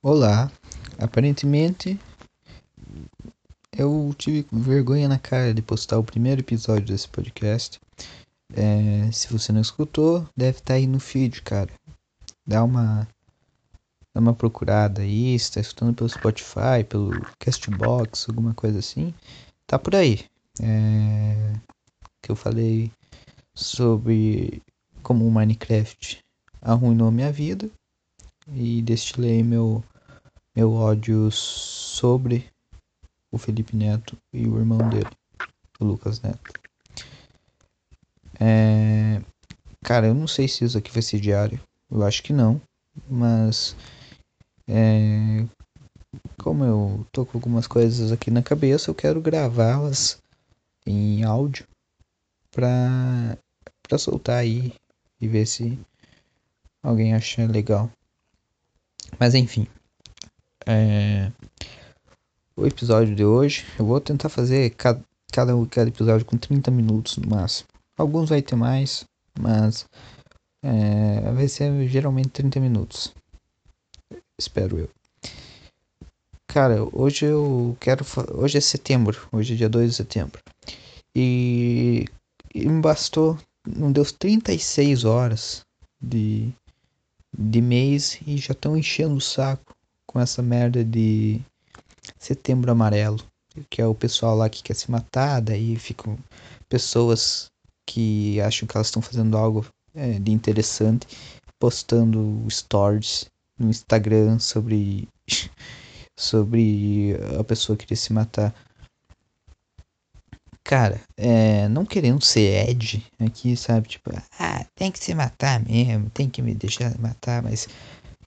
Olá, aparentemente eu tive vergonha na cara de postar o primeiro episódio desse podcast. É, se você não escutou, deve estar tá aí no feed, cara. Dá uma, dá uma procurada aí, está escutando pelo Spotify, pelo Castbox, alguma coisa assim. Tá por aí. É, que eu falei sobre como o Minecraft arruinou minha vida e destilei meu, meu ódio sobre o Felipe Neto e o irmão dele, o Lucas Neto. É... Cara, eu não sei se isso aqui vai ser diário, eu acho que não, mas é... como eu tô com algumas coisas aqui na cabeça, eu quero gravá-las em áudio pra, pra soltar aí e ver se alguém acha legal. Mas enfim. É... O episódio de hoje, eu vou tentar fazer cada, cada, cada episódio com 30 minutos no máximo. Alguns vai ter mais, mas é, vai ser geralmente 30 minutos. Espero eu. Cara, hoje eu quero. Hoje é setembro, hoje é dia 2 de setembro. E, e me bastou, não deu 36 horas de, de mês e já estão enchendo o saco com essa merda de setembro amarelo, que é o pessoal lá que quer se matar, daí ficam pessoas que acham que elas estão fazendo algo é, de interessante, postando stories no Instagram sobre sobre a pessoa que queria se matar. Cara, é, não querendo ser Ed aqui, sabe? Tipo, ah, tem que se matar mesmo, tem que me deixar matar, mas,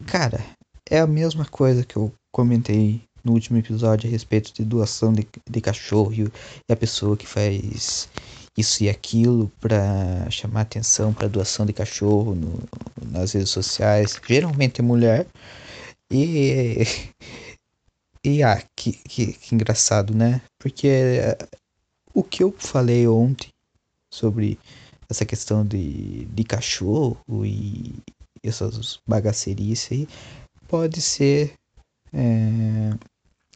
cara, é a mesma coisa que eu comentei no último episódio a respeito de doação de, de cachorro e a pessoa que faz isso e aquilo para chamar atenção para doação de cachorro no, nas redes sociais, geralmente é mulher. E e ah, que, que, que engraçado, né? Porque o que eu falei ontem sobre essa questão de, de cachorro e essas bagacerias aí pode ser é,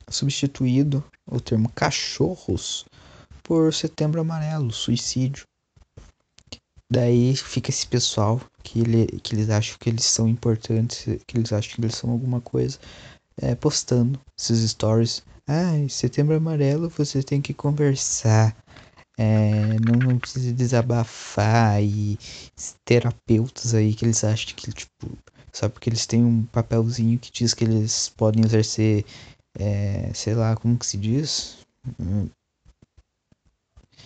substituído o termo cachorros por setembro amarelo, suicídio. Daí fica esse pessoal que, ele, que eles acham que eles são importantes, que eles acham que eles são alguma coisa, é, postando esses stories ah, setembro amarelo você tem que conversar. É, não, não precisa desabafar e terapeutas aí que eles acham que, tipo, só porque eles têm um papelzinho que diz que eles podem exercer, é, sei lá, como que se diz? Hum.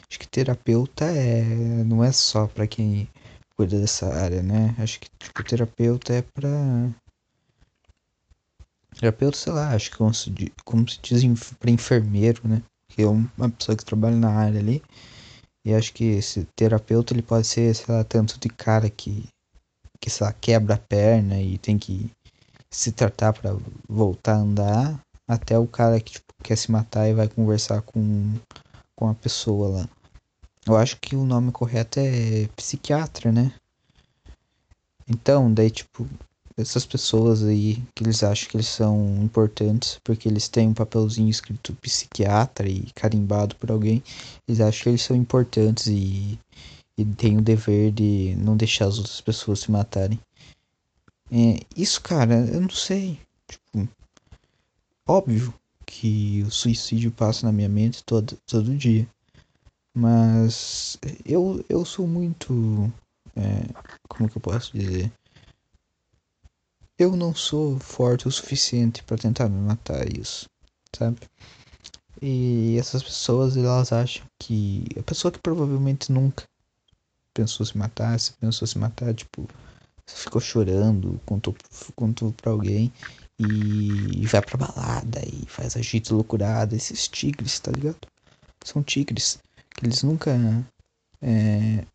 Acho que terapeuta é, não é só para quem cuida dessa área, né? Acho que, tipo, terapeuta é pra Terapeuta, sei lá, acho que como se, como se diz para enfermeiro, né? Que é uma pessoa que trabalha na área ali. E acho que esse terapeuta ele pode ser, sei lá, tanto de cara que, que sei lá, quebra a perna e tem que se tratar para voltar a andar, até o cara que tipo, quer se matar e vai conversar com, com a pessoa lá. Eu acho que o nome correto é psiquiatra, né? Então, daí, tipo, essas pessoas aí que eles acham que eles são importantes porque eles têm um papelzinho escrito psiquiatra e carimbado por alguém, eles acham que eles são importantes e, e têm o dever de não deixar as outras pessoas se matarem. É, isso, cara, eu não sei. Tipo, óbvio que o suicídio passa na minha mente todo, todo dia. Mas eu, eu sou muito. É, como que eu posso dizer? Eu não sou forte o suficiente para tentar me matar isso, sabe? E essas pessoas, elas acham que a pessoa que provavelmente nunca pensou se matar, se pensou se matar, tipo, ficou chorando, contou, contou pra alguém e vai pra balada e faz agito loucurada, esses tigres, tá ligado? São tigres que eles nunca é,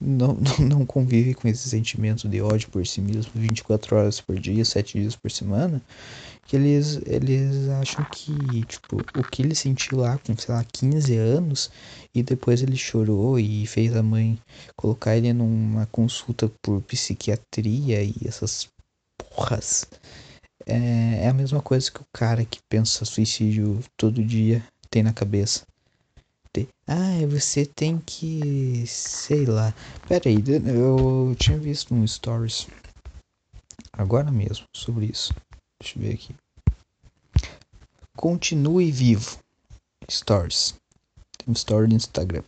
não, não, convive com esse sentimento de ódio por si mesmo 24 horas por dia, 7 dias por semana, que eles, eles acham que, tipo, o que ele sentiu lá com, sei lá, 15 anos, e depois ele chorou e fez a mãe colocar ele numa consulta por psiquiatria e essas porras. é, é a mesma coisa que o cara que pensa suicídio todo dia tem na cabeça. Ah, você tem que. sei lá. Pera aí, eu tinha visto um stories agora mesmo sobre isso. Deixa eu ver aqui. Continue vivo. Stories. Tem um story no Instagram.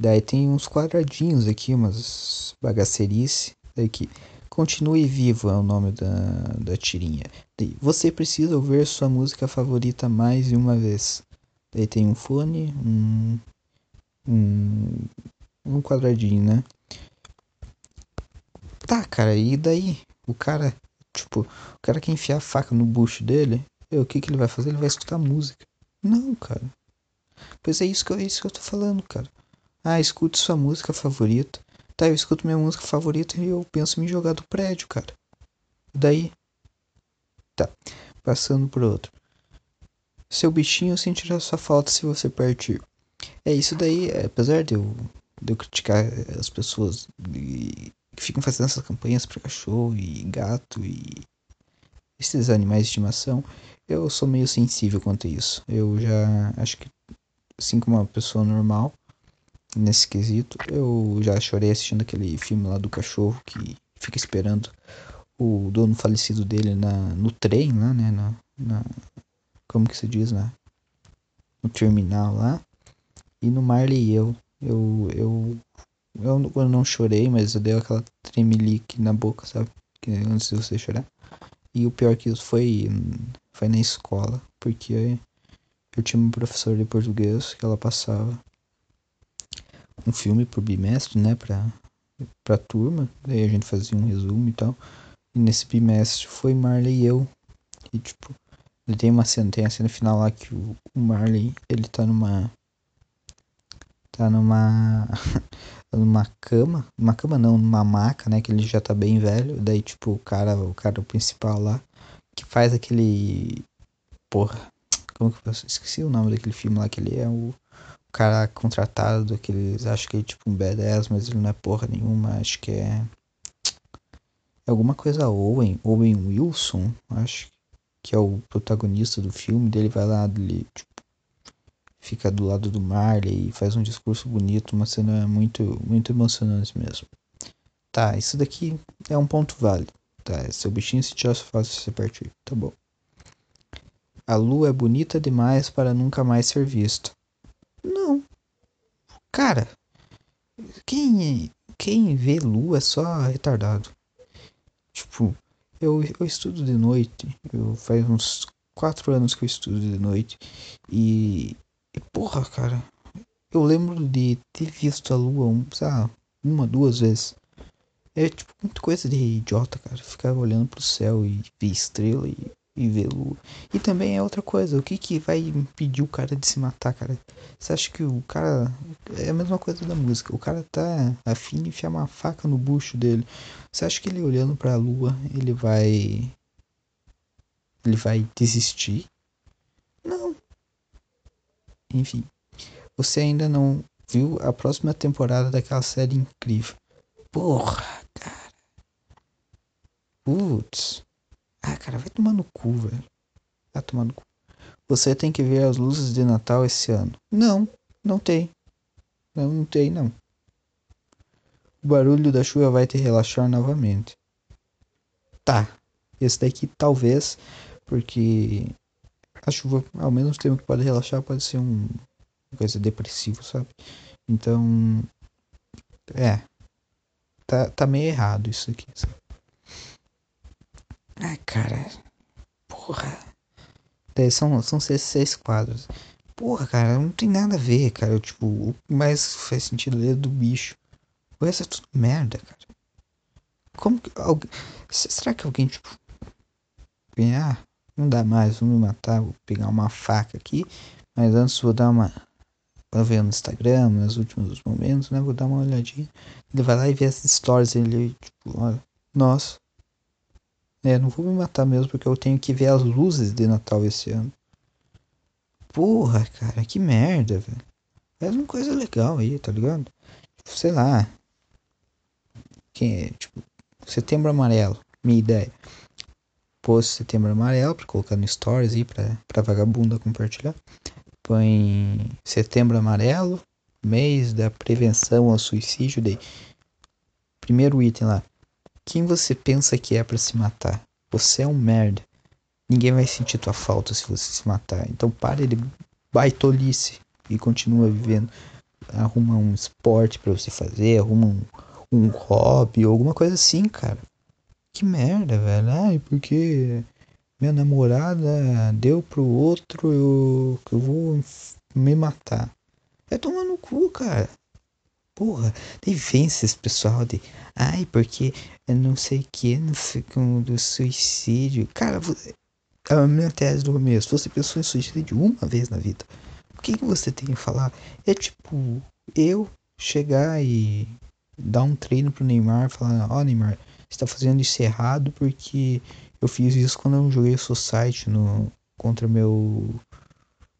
Daí tem uns quadradinhos aqui, umas bagacerice. Aqui. Continue vivo é o nome da, da tirinha. Você precisa ouvir sua música favorita mais de uma vez. Daí tem um fone, um, um, um quadradinho, né? Tá, cara, e daí? O cara, tipo, o cara que enfiar a faca no bucho dele, o que que ele vai fazer? Ele vai escutar música. Não, cara. Pois é isso que eu, é isso que eu tô falando, cara. Ah, escute sua música favorita. Tá, eu escuto minha música favorita e eu penso em me jogar do prédio, cara. Daí? Tá, passando por outro. Seu bichinho sentirá sua falta se você partir. É isso daí, é, apesar de eu, de eu criticar as pessoas que ficam fazendo essas campanhas para cachorro e gato e esses animais de estimação, eu sou meio sensível quanto a isso. Eu já acho que, assim como uma pessoa normal, nesse quesito, eu já chorei assistindo aquele filme lá do cachorro que fica esperando o dono falecido dele na, no trem lá, né? Na, na, como que se diz, né? No terminal lá. E no Marley e eu. Eu, eu, eu, eu não chorei, mas eu dei aquela tremelique na boca, sabe? Que antes de você chorar. E o pior que isso foi, foi na escola, porque eu tinha uma professora de português que ela passava um filme por bimestre, né, pra, pra turma, daí a gente fazia um resumo e tal. E nesse bimestre foi Marley e eu. E tipo, ele tem uma cena, tem a cena final lá que o, Marley, ele tá numa tá numa numa cama, numa cama não, numa maca, né, que ele já tá bem velho, daí tipo o cara, o cara principal lá que faz aquele porra, como que eu esqueci o nome daquele filme lá que ele é o, o cara contratado, aqueles, acho que é tipo um badass, mas ele não é porra nenhuma, acho que é é alguma coisa Owen, Owen Wilson, acho que é o protagonista do filme, dele vai lá, ele tipo fica do lado do Marley e faz um discurso bonito, uma cena muito, muito emocionante mesmo. Tá, isso daqui é um ponto válido. Tá, seu bichinho se tirar fácil se partir. Tá bom. A lua é bonita demais para nunca mais ser vista. Não. Cara, quem, quem vê lua é só retardado. Tipo, eu, eu estudo de noite. Eu faz uns quatro anos que eu estudo de noite. E e porra, cara, eu lembro de ter visto a lua, um, sabe, uma, duas vezes. É tipo muita coisa de idiota, cara. Ficar olhando pro céu e ver estrela e, e lua. E também é outra coisa, o que que vai impedir o cara de se matar, cara? Você acha que o cara. É a mesma coisa da música. O cara tá afim de enfiar uma faca no bucho dele. Você acha que ele olhando pra lua, ele vai. Ele vai desistir? Não, enfim, você ainda não viu a próxima temporada daquela série incrível. Porra, cara. Putz. Ah, cara, vai tomar no cu, velho. Vai tomar no cu. Você tem que ver as luzes de Natal esse ano. Não, não tem. Não, não tem, não. O barulho da chuva vai te relaxar novamente. Tá. Esse daqui talvez, porque a chuva, ao mesmo tempo que pode relaxar, pode ser um, uma coisa depressiva, sabe? Então, é. Tá, tá meio errado isso aqui, sabe? Ai, cara. Porra. São, são seis, quadros. Porra, cara, não tem nada a ver, cara. Tipo, o que mais faz sentido é do bicho. O resto é tudo merda, cara. Como que. Alguém, será que alguém, tipo. Ganhar? Não dá mais, vou me matar, vou pegar uma faca aqui. Mas antes vou dar uma. Vou ver no Instagram, nos últimos momentos, né? Vou dar uma olhadinha. Ele vai lá e vê essas stories ele, tipo, olha, nossa. É, não vou me matar mesmo, porque eu tenho que ver as luzes de Natal esse ano. Porra, cara, que merda, velho. É uma coisa legal aí, tá ligado? Tipo, sei lá. Quem é, tipo, setembro amarelo, minha ideia post Setembro Amarelo pra colocar no Stories aí pra, pra vagabunda compartilhar. Põe Setembro Amarelo, mês da prevenção ao suicídio. Daí. Primeiro item lá. Quem você pensa que é para se matar? Você é um merda. Ninguém vai sentir tua falta se você se matar. Então pare de baitolice e continua vivendo. Arruma um esporte para você fazer, arruma um, um hobby ou alguma coisa assim, cara. Que merda, velho. Ai, porque minha namorada deu pro outro, eu, eu vou me matar. É tomar no cu, cara. Porra, tem esse pessoal de. Ai, porque eu não sei o que, não como do suicídio. Cara, é a minha tese do começo. Você pensou em suicídio uma vez na vida. O que, que você tem a falar? É tipo, eu chegar e dar um treino pro Neymar, falar, ó oh, Neymar, você tá fazendo isso errado porque eu fiz isso quando eu joguei o Society no, contra meu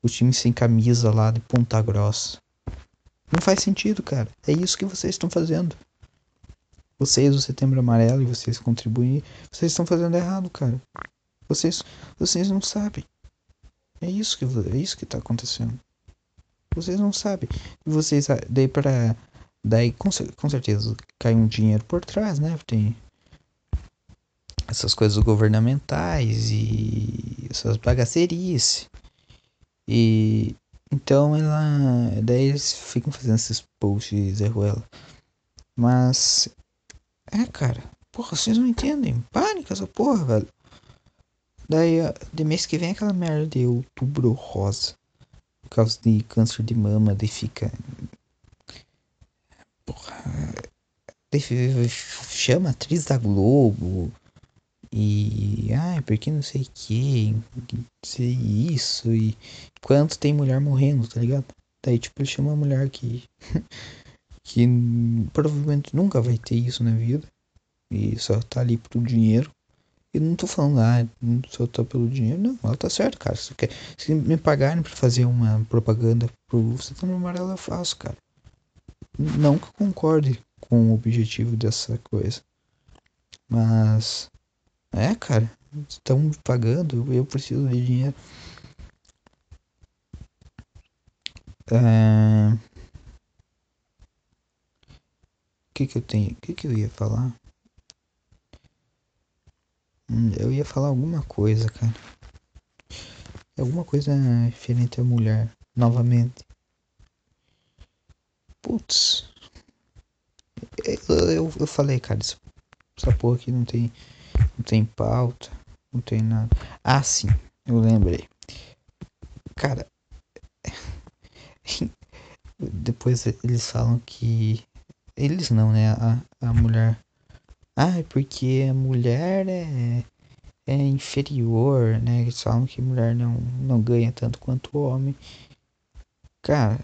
o time sem camisa lá de Ponta Grossa. Não faz sentido, cara. É isso que vocês estão fazendo. Vocês, o Setembro Amarelo, e vocês contribuem, vocês estão fazendo errado, cara. Vocês, vocês não sabem. É isso que é isso que tá acontecendo. Vocês não sabem. E vocês ah, daí para daí com, com certeza cai um dinheiro por trás, né? Tem essas coisas governamentais e essas bagacerices. E então ela. Daí eles ficam fazendo esses posts Zé Ruela. Mas. É, cara. Porra, vocês não entendem. Pânico essa porra, velho. Daí, de mês que vem aquela merda de outubro rosa. Por causa de câncer de mama, daí fica. Porra. Daí chama atriz da Globo. E. Ai, porque não sei o que. Sei isso. E. Quanto tem mulher morrendo, tá ligado? Daí, tipo, ele chama uma mulher que. que provavelmente nunca vai ter isso na vida. E só tá ali pro dinheiro. E não tô falando, ah, só tá pelo dinheiro. Não, ela tá certo, cara. Se, quer, se me pagarem pra fazer uma propaganda pro Setembro Amarelo, eu faço, cara. Não que eu concorde com o objetivo dessa coisa. Mas é, cara, estão pagando, eu preciso de dinheiro. É... O que que eu tenho? O que que eu ia falar? Hum, eu ia falar alguma coisa, cara. Alguma coisa referente à mulher, novamente. Putz. Eu, eu, eu falei, cara, essa porra aqui não tem não tem pauta, não tem nada. Ah, sim, eu lembrei. Cara, depois eles falam que. Eles não, né? A, a mulher. Ah, é porque a mulher é, é inferior, né? Eles falam que mulher não, não ganha tanto quanto o homem. Cara,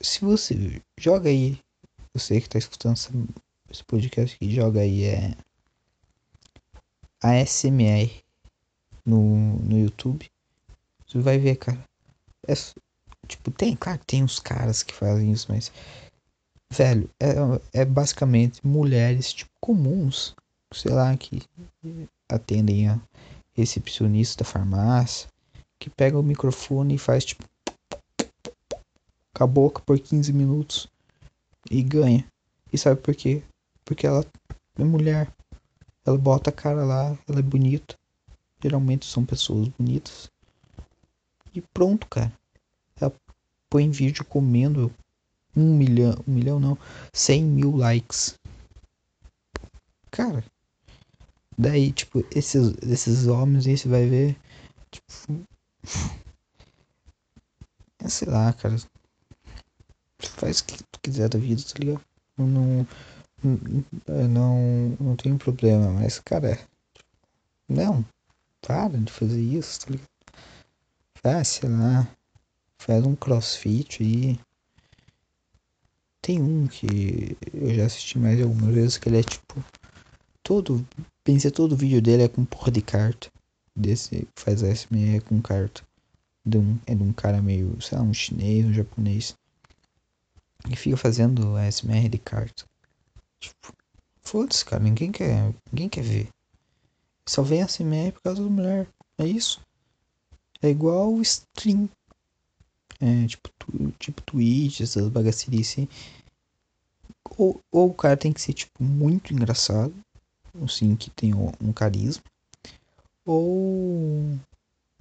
se você joga aí, você que tá escutando esse podcast aqui, joga aí, é ASMR no, no YouTube. Você vai ver, cara. É, tipo, tem, claro que tem uns caras que fazem isso, mas. Velho, é, é basicamente mulheres, tipo, comuns, sei lá, que atendem a recepcionista da farmácia, que pega o microfone e faz, tipo, com a boca por 15 minutos e ganha. E sabe por quê? Porque ela é mulher. Ela bota a cara lá, ela é bonita. Geralmente são pessoas bonitas. E pronto, cara. Ela põe vídeo comendo um milhão, um milhão não, cem mil likes. Cara, daí, tipo, esses, esses homens aí você vai ver, tipo, é, sei lá, cara, faz o que tu quiser da vida, tá ligado? Não, não, não tem problema, mas, cara, não, para de fazer isso, tá ligado? Faz, sei lá, faz um crossfit aí. Tem um que eu já assisti mais algumas vezes que ele é tipo. Todo. Pensei todo o vídeo dele é com porra de carta. Desse faz SME com carta. De um, é de um cara meio, sei lá, um chinês, um japonês. E fica fazendo SMR de carta. Tipo, foda-se, cara, ninguém quer, ninguém quer ver. Só vem assim mesmo por causa da mulher. É isso. É igual o stream. É, tipo, tu, tipo Twitch, essas bagacerias assim. Ou, ou o cara tem que ser, tipo, muito engraçado. Assim, que tem um carisma. Ou.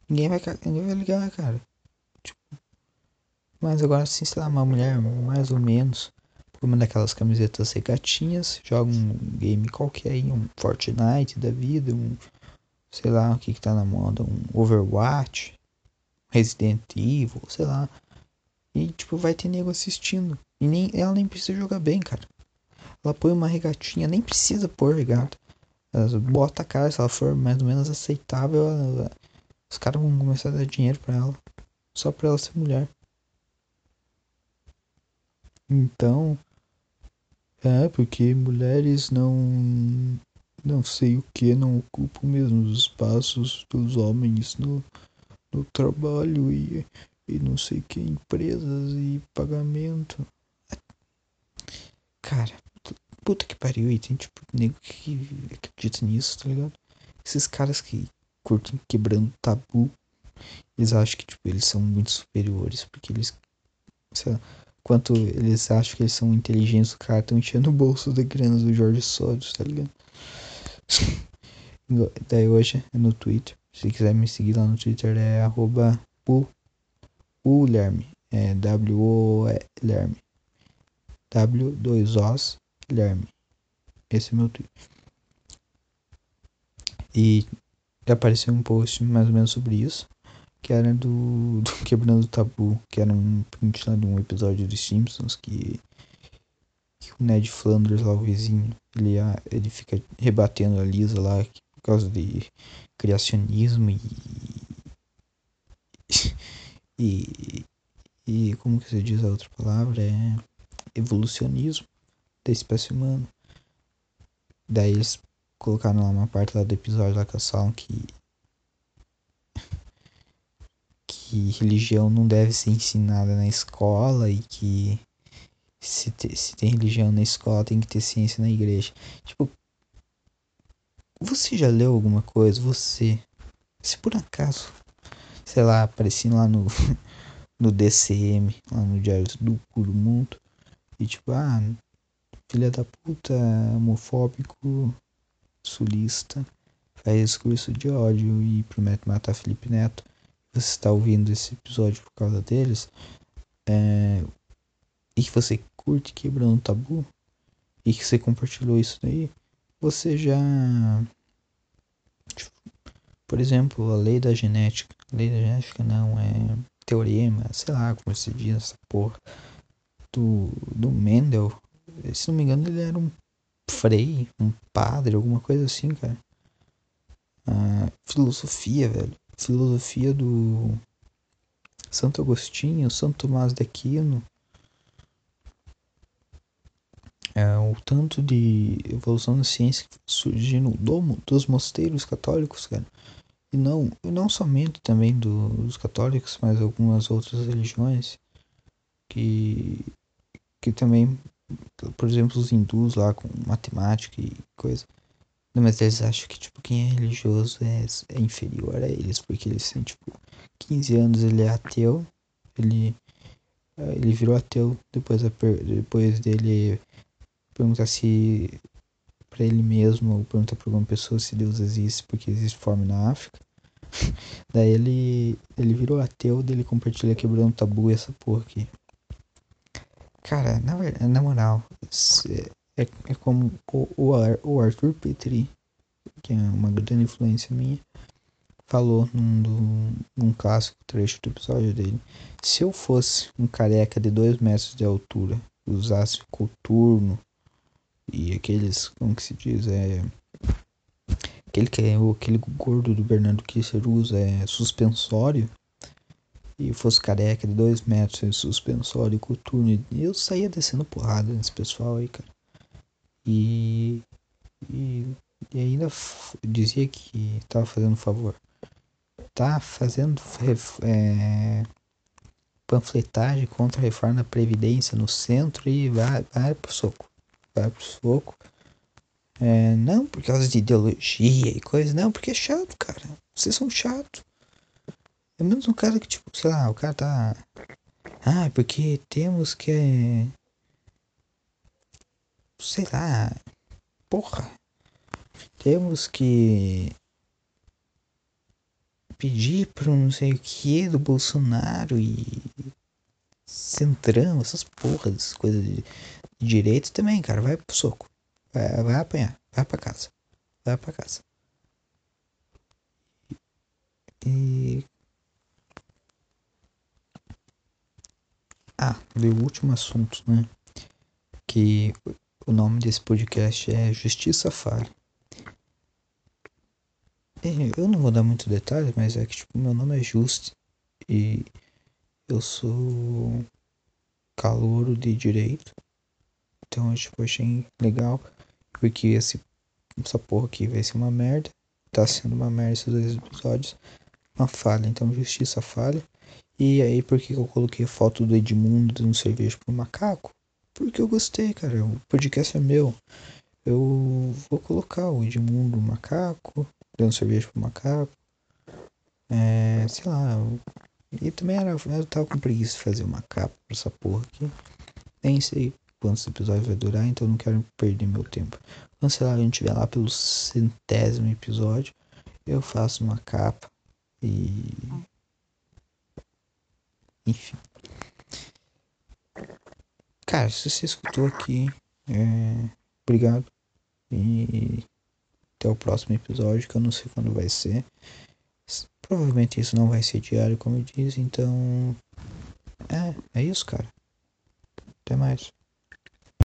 Ninguém vai, ninguém vai ligar, cara. Tipo. Mas agora, assim, sei lá, uma mulher mais ou menos. Uma daquelas camisetas regatinhas. Joga um game qualquer aí. Um Fortnite da vida. Um. Sei lá o que que tá na moda. Um Overwatch. Resident Evil, sei lá. E, tipo, vai ter nego assistindo. E nem, ela nem precisa jogar bem, cara. Ela põe uma regatinha, nem precisa pôr regata. Ela bota a cara, se ela for mais ou menos aceitável, ela, os caras vão começar a dar dinheiro pra ela. Só pra ela ser mulher. Então. É, porque mulheres não. Não sei o que, não ocupam mesmo os espaços dos homens no, no trabalho e, e não sei que, empresas e pagamento. Cara, puta que pariu, e tem tipo nego que acredita nisso, tá ligado? Esses caras que curtem quebrando tabu, eles acham que tipo, eles são muito superiores, porque eles. Sei lá, quanto eles acham que eles são inteligentes, o cara estão enchendo o bolso da grana do Jorge Soros, tá ligado? Daí hoje é no Twitter. Se quiser me seguir lá no Twitter é arroba u, Lerme. É W-O-Lerme. W2Os Guilherme. Esse é meu tweet. E apareceu um post mais ou menos sobre isso. Que era do, do Quebrando o Tabu. Que era um print lá de um episódio dos Simpsons. Que, que o Ned Flanders lá, o vizinho, ele, ele fica rebatendo a Lisa lá por causa de criacionismo e. E, e como que se diz a outra palavra? É evolucionismo da espécie humana. Daí eles colocaram lá uma parte lá do episódio lá que eles falam que que religião não deve ser ensinada na escola e que se, te, se tem religião na escola tem que ter ciência na igreja. Tipo, você já leu alguma coisa? Você, se por acaso, sei lá, aparecendo lá no, no DCM, lá no Diário do Puro Mundo, e tipo, ah, filha da puta, homofóbico, sulista, faz discurso de ódio e promete matar Felipe Neto. Você está ouvindo esse episódio por causa deles, é, e que você curte quebrando o tabu, e que você compartilhou isso daí, você já. Tipo, por exemplo, a lei da genética. A lei da genética não é teorema, sei lá como se diz essa porra do, do Mendel, se não me engano, ele era um frei, um padre, alguma coisa assim, cara. Ah, filosofia, velho. Filosofia do Santo Agostinho, Santo Tomás de Aquino. É, o tanto de evolução da ciência surgindo do, dos mosteiros católicos, cara. E não, e não somente também do, dos católicos, mas algumas outras religiões que que também, por exemplo, os hindus lá com matemática e coisa. Não, mas eles acham que, tipo, quem é religioso é, é inferior a eles, porque eles têm, tipo, 15 anos ele é ateu, ele, eh, ele virou ateu depois, depois dele perguntar se para ele mesmo ou perguntar para alguma pessoa se Deus existe porque existe fome na África. Daí ele ele virou ateu, dele compartilha quebrando tabu essa porra aqui. Cara, na, na moral, é, é como o, o Arthur Petri, que é uma grande influência minha, falou num, do, num clássico trecho do episódio dele. Se eu fosse um careca de dois metros de altura, usasse coturno e aqueles, como que se diz, é aquele que é aquele gordo do Bernardo Kisser usa é suspensório e fosse careca de dois metros em suspensório coturno, eu saía descendo porrada nesse pessoal aí, cara. E, e, e ainda dizia que tava fazendo favor. Tá fazendo é, panfletagem contra a reforma da Previdência no centro e vai, vai pro soco. Vai pro soco. É, não por causa de ideologia e coisa, não, porque é chato, cara. Vocês são chato. É menos um cara que, tipo, sei lá, o cara tá. Ah, porque temos que. Sei lá. Porra. Temos que. Pedir pro não sei o que do Bolsonaro e. Centrão, essas porras, essas coisas de, direito também, cara. Vai pro soco. Vai, vai apanhar. Vai pra casa. Vai pra casa. E. Ah, e o último assunto, né? Que o nome desse podcast é Justiça Falha. Eu não vou dar muito detalhe, mas é que tipo, meu nome é Just e eu sou calouro de direito. Então eu tipo, achei legal porque esse, essa porra aqui vai ser uma merda. Tá sendo uma merda esses dois episódios. Uma falha, então justiça falha. E aí, por que eu coloquei foto do Edmundo dando cerveja pro macaco? Porque eu gostei, cara. O podcast é meu. Eu vou colocar o Edmundo macaco, dando cerveja pro macaco. É, sei lá. E também era, eu tava com preguiça de fazer uma capa pra essa porra aqui. Nem sei quantos episódios vai durar, então não quero perder meu tempo. Quando sei lá, a gente estiver lá pelo centésimo episódio, eu faço uma capa e. Enfim. Cara, se você escutou aqui, é... obrigado. E até o próximo episódio, que eu não sei quando vai ser. Provavelmente isso não vai ser diário, como eu disse, então. É, é isso, cara. Até mais.